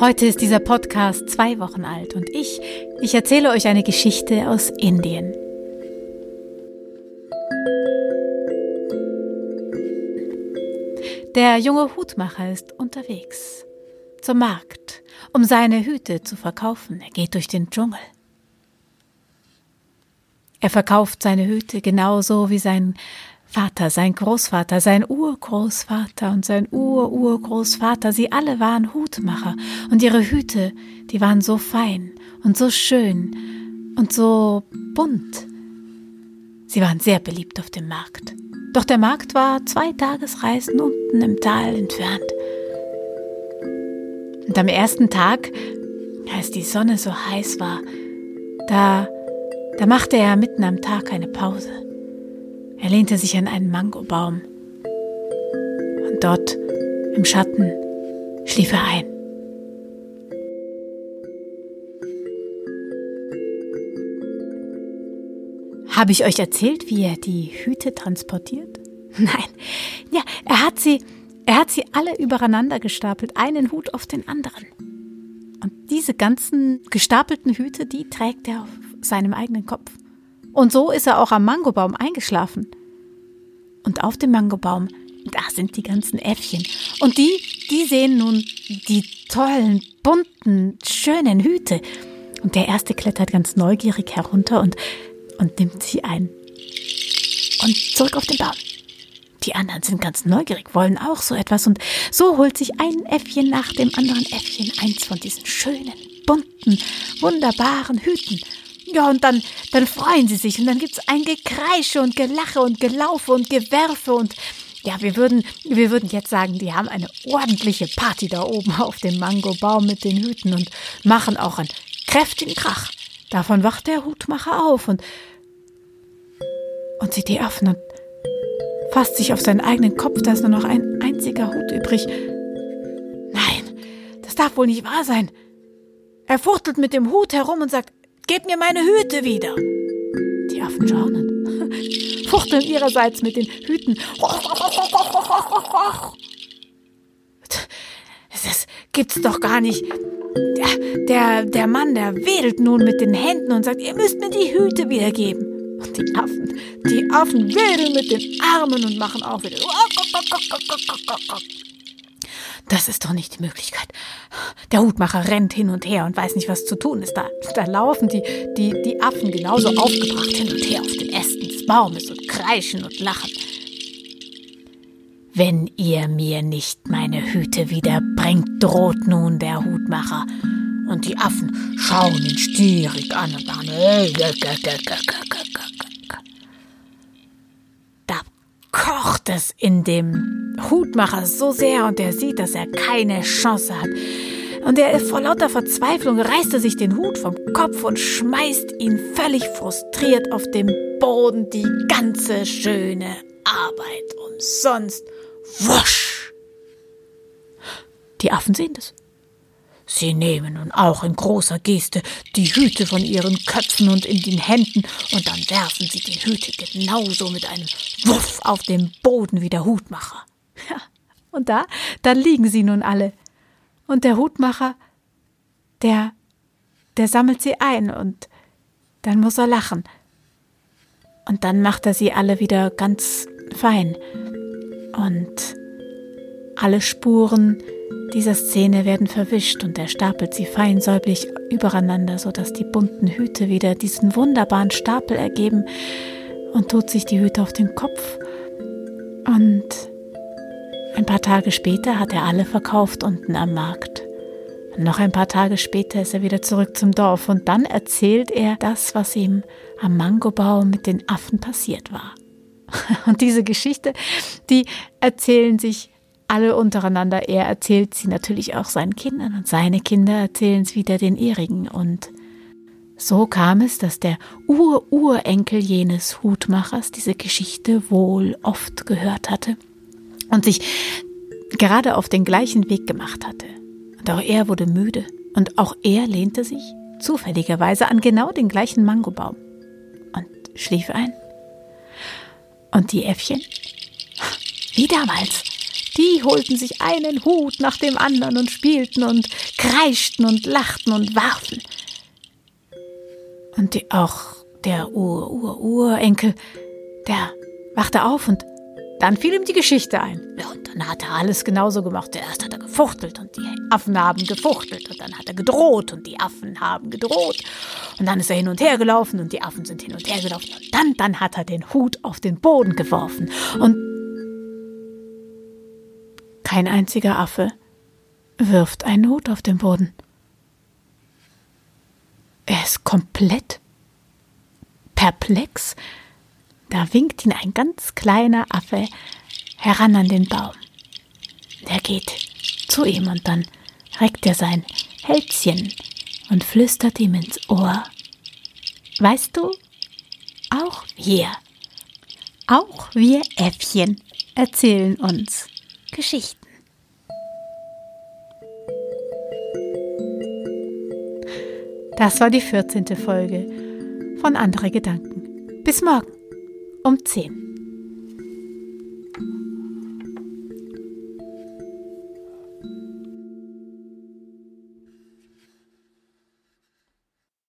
Heute ist dieser Podcast zwei Wochen alt und ich, ich erzähle euch eine Geschichte aus Indien. Der junge Hutmacher ist unterwegs zum Markt, um seine Hüte zu verkaufen. Er geht durch den Dschungel. Er verkauft seine Hüte genauso wie sein Vater, sein Großvater, sein Urgroßvater und sein Ururgroßvater, sie alle waren Hutmacher und ihre Hüte, die waren so fein und so schön und so bunt. Sie waren sehr beliebt auf dem Markt. Doch der Markt war zwei Tagesreisen unten im Tal entfernt. Und am ersten Tag, als die Sonne so heiß war, da, da machte er mitten am Tag eine Pause. Er lehnte sich an einen Mangobaum. Und dort im Schatten schlief er ein. Habe ich euch erzählt, wie er die Hüte transportiert? Nein. Ja, er hat sie, er hat sie alle übereinander gestapelt, einen Hut auf den anderen. Und diese ganzen gestapelten Hüte, die trägt er auf seinem eigenen Kopf. Und so ist er auch am Mangobaum eingeschlafen. Und auf dem Mangobaum, da sind die ganzen Äffchen. Und die, die sehen nun die tollen, bunten, schönen Hüte. Und der erste klettert ganz neugierig herunter und und nimmt sie ein. Und zurück auf den Baum. Die anderen sind ganz neugierig, wollen auch so etwas und so holt sich ein Äffchen nach dem anderen Äffchen eins von diesen schönen, bunten, wunderbaren Hüten. Ja, und dann, dann freuen sie sich und dann gibt's ein Gekreische und Gelache und Gelaufe und Gewerfe und ja, wir würden, wir würden jetzt sagen, die haben eine ordentliche Party da oben auf dem Mangobaum mit den Hüten und machen auch einen kräftigen Krach. Davon wacht der Hutmacher auf und, und sieht die Affen und fasst sich auf seinen eigenen Kopf, da ist nur noch ein einziger Hut übrig. Nein, das darf wohl nicht wahr sein. Er fuchtelt mit dem Hut herum und sagt, Gebt mir meine Hüte wieder. Die Affen schauen und fuchteln ihrerseits mit den Hüten. Das gibt's doch gar nicht. Der, der, der Mann, der wedelt nun mit den Händen und sagt, ihr müsst mir die Hüte wiedergeben. Und die Affen, die Affen wedeln mit den Armen und machen auch wieder. Das ist doch nicht die Möglichkeit. Der Hutmacher rennt hin und her und weiß nicht, was zu tun ist. Da, da laufen die, die, die Affen genauso aufgebracht hin und her auf den Ästen des Baumes und kreischen und lachen. Wenn ihr mir nicht meine Hüte wiederbringt, droht nun der Hutmacher. Und die Affen schauen ihn stierig an und machen. Da kocht es in dem Hutmacher so sehr und er sieht, dass er keine Chance hat. Und er vor lauter Verzweiflung reißt er sich den Hut vom Kopf und schmeißt ihn völlig frustriert auf den Boden die ganze schöne Arbeit umsonst Wusch! Die Affen sehen das. Sie nehmen nun auch in großer Geste die Hüte von ihren Köpfen und in den Händen, und dann werfen sie den Hüte genauso mit einem Wuff auf den Boden wie der Hutmacher. Ja, und da, da liegen sie nun alle. Und der Hutmacher, der, der sammelt sie ein, und dann muss er lachen. Und dann macht er sie alle wieder ganz fein und alle Spuren dieser Szene werden verwischt und er stapelt sie feinsäublich übereinander, sodass die bunten Hüte wieder diesen wunderbaren Stapel ergeben und tut sich die Hüte auf den Kopf. Und ein paar Tage später hat er alle verkauft unten am Markt. Noch ein paar Tage später ist er wieder zurück zum Dorf und dann erzählt er das, was ihm am Mangobaum mit den Affen passiert war. Und diese Geschichte, die erzählen sich alle untereinander. Er erzählt sie natürlich auch seinen Kindern und seine Kinder erzählen es wieder den ihrigen. Und so kam es, dass der Ur-Urenkel jenes Hutmachers diese Geschichte wohl oft gehört hatte und sich gerade auf den gleichen Weg gemacht hatte. Und auch er wurde müde und auch er lehnte sich zufälligerweise an genau den gleichen Mangobaum und schlief ein. Und die Äffchen? Wie damals. Die holten sich einen Hut nach dem anderen und spielten und kreischten und lachten und warfen. Und die, auch der Ur-Ur-Urenkel, der wachte auf und dann fiel ihm die Geschichte ein. Ja, und dann hat er alles genauso gemacht. Erst hat er gefuchtelt und die Affen haben gefuchtelt. Und dann hat er gedroht und die Affen haben gedroht. Und dann ist er hin und her gelaufen und die Affen sind hin und her gelaufen. Und dann, dann hat er den Hut auf den Boden geworfen. Und kein einziger Affe wirft einen Hut auf den Boden. Er ist komplett perplex. Da winkt ihn ein ganz kleiner Affe heran an den Baum. Der geht zu ihm und dann reckt er sein Hälschen und flüstert ihm ins Ohr. Weißt du, auch wir, auch wir Äffchen erzählen uns Geschichten. Das war die 14. Folge von Andere Gedanken. Bis morgen um 10.